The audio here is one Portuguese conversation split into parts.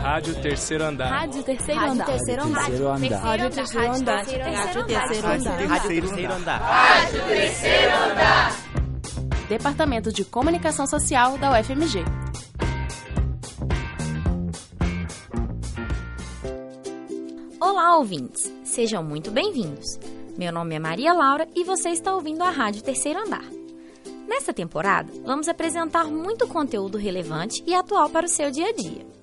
Rádio Terceiro Andar. Rádio Terceiro Rádio Andar. Terceiro Andar. Rádio Terceiro Andar. Rádio Terceiro Andar. Rádio Terceiro Andar. Rádio Terceiro Andar. Departamento de Comunicação Social da UFMG. Olá, ouvintes! Sejam muito bem-vindos. Meu nome é Maria Laura e você está ouvindo a Rádio Terceiro Andar. Nessa temporada, vamos apresentar muito conteúdo relevante e atual para o seu dia a dia.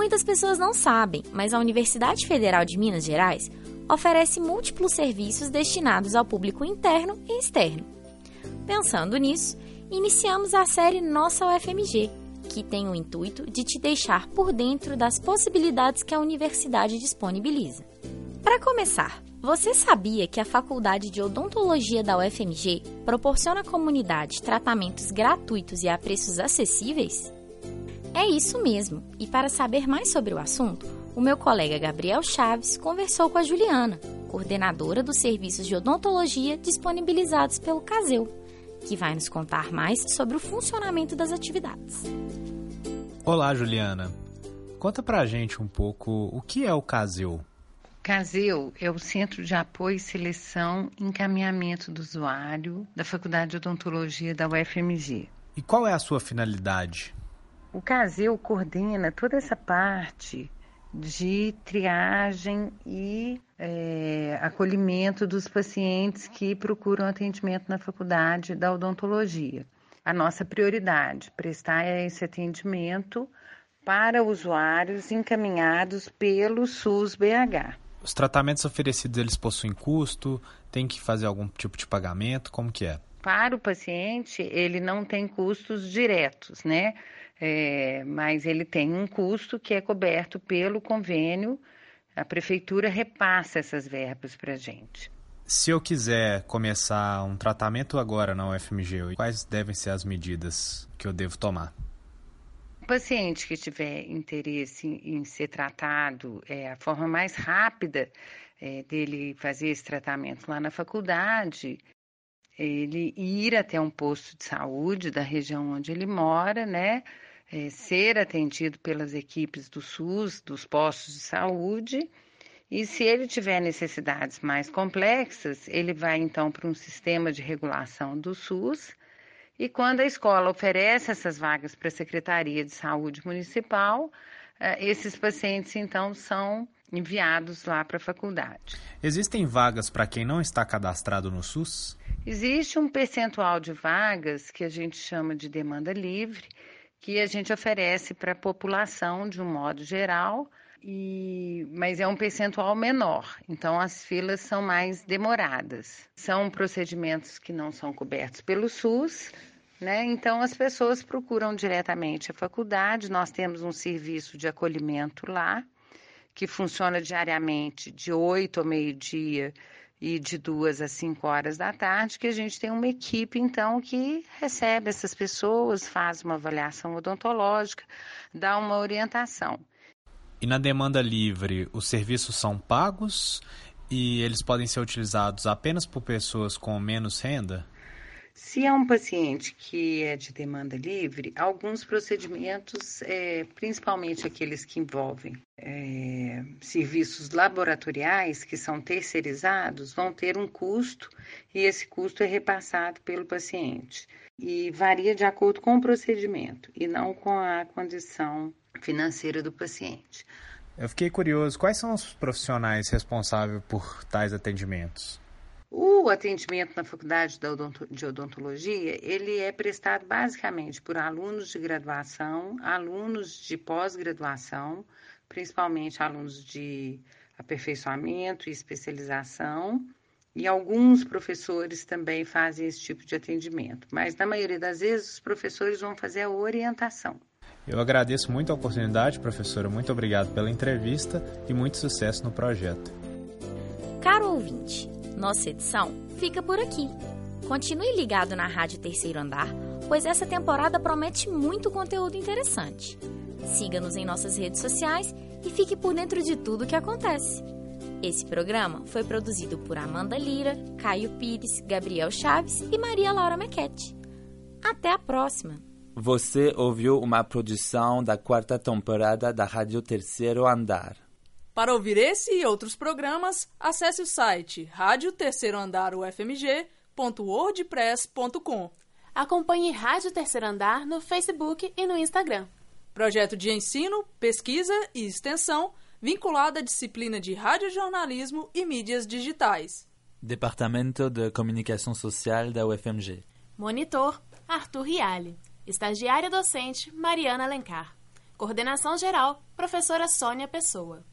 Muitas pessoas não sabem, mas a Universidade Federal de Minas Gerais oferece múltiplos serviços destinados ao público interno e externo. Pensando nisso, iniciamos a série Nossa UFMG, que tem o intuito de te deixar por dentro das possibilidades que a universidade disponibiliza. Para começar, você sabia que a Faculdade de Odontologia da UFMG proporciona à comunidade tratamentos gratuitos e a preços acessíveis? É isso mesmo, e para saber mais sobre o assunto, o meu colega Gabriel Chaves conversou com a Juliana, coordenadora dos serviços de odontologia disponibilizados pelo Caseu, que vai nos contar mais sobre o funcionamento das atividades. Olá, Juliana. Conta pra gente um pouco o que é o Caseu. Caseu é o Centro de Apoio, Seleção e Encaminhamento do Usuário da Faculdade de Odontologia da UFMG. E qual é a sua finalidade? O Caseu coordena toda essa parte de triagem e é, acolhimento dos pacientes que procuram atendimento na faculdade da odontologia. A nossa prioridade, prestar esse atendimento para usuários encaminhados pelo SUS BH. Os tratamentos oferecidos, eles possuem custo? Tem que fazer algum tipo de pagamento? Como que é? Para o paciente, ele não tem custos diretos, né? É, mas ele tem um custo que é coberto pelo convênio. A prefeitura repassa essas verbas para a gente. Se eu quiser começar um tratamento agora na UFMG, quais devem ser as medidas que eu devo tomar? O paciente que tiver interesse em, ser tratado, é, a forma mais rápida é, dele fazer esse tratamento lá na faculdade, ele ir até um posto de saúde da região onde ele mora, né? É, ser atendido pelas equipes do SUS, dos postos de saúde. E se ele tiver necessidades mais complexas, ele vai então para um sistema de regulação do SUS. E quando a escola oferece essas vagas para a Secretaria de Saúde Municipal, esses pacientes então são enviados lá para a faculdade. Existem vagas para quem não está cadastrado no SUS? Existe um percentual de vagas que a gente chama de demanda livre, que a gente oferece para a população de um modo geral, e, mas é um percentual menor, então as filas são mais demoradas. São procedimentos que não são cobertos pelo SUS, né? Então as pessoas procuram diretamente a faculdade. Nós temos um serviço de acolhimento lá, que funciona diariamente de 8 ao meio-dia e de duas às 5 horas da tarde, que a gente tem uma equipe, então, que recebe essas pessoas, faz uma avaliação odontológica, dá uma orientação. E na demanda livre, os serviços são pagos e eles podem ser utilizados apenas por pessoas com menos renda? Se é um paciente que é de demanda livre, alguns procedimentos, é, principalmente aqueles que envolvem é, serviços laboratoriais, que são terceirizados, vão ter um custo e esse custo é repassado pelo paciente. E varia de acordo com o procedimento e não com a condição financeira do paciente. Eu fiquei curioso, quais são os profissionais responsáveis por tais atendimentos? O atendimento na faculdade de odontologia, ele é prestado basicamente por alunos de graduação, alunos de pós-graduação, principalmente alunos de aperfeiçoamento e especialização, e alguns professores também fazem esse tipo de atendimento, mas na maioria das vezes os professores vão fazer a orientação. Eu agradeço muito a oportunidade, professora. Muito obrigado pela entrevista e muito sucesso no projeto. Caro ouvinte, nossa edição fica por aqui. Continue ligado na Rádio Terceiro Andar, pois essa temporada promete muito conteúdo interessante. Siga-nos em nossas redes sociais e fique por dentro de tudo o que acontece. Esse programa foi produzido por Amanda Lira, Caio Pires, Gabriel Chaves e Maria Laura Mequete. Até a próxima! Você ouviu uma produção da quarta temporada da Rádio Terceiro Andar. Para ouvir esse e outros programas, acesse o site rádio terceiro andar ufmg.wordpress.com. Acompanhe Rádio Terceiro Andar no Facebook e no Instagram. Projeto de ensino, pesquisa e extensão vinculado à disciplina de radiojornalismo e mídias digitais. Departamento de Comunicação Social da UFMG. Monitor, Arthur Riale. Estagiária docente, Mariana Alencar. Coordenação geral, professora Sônia Pessoa.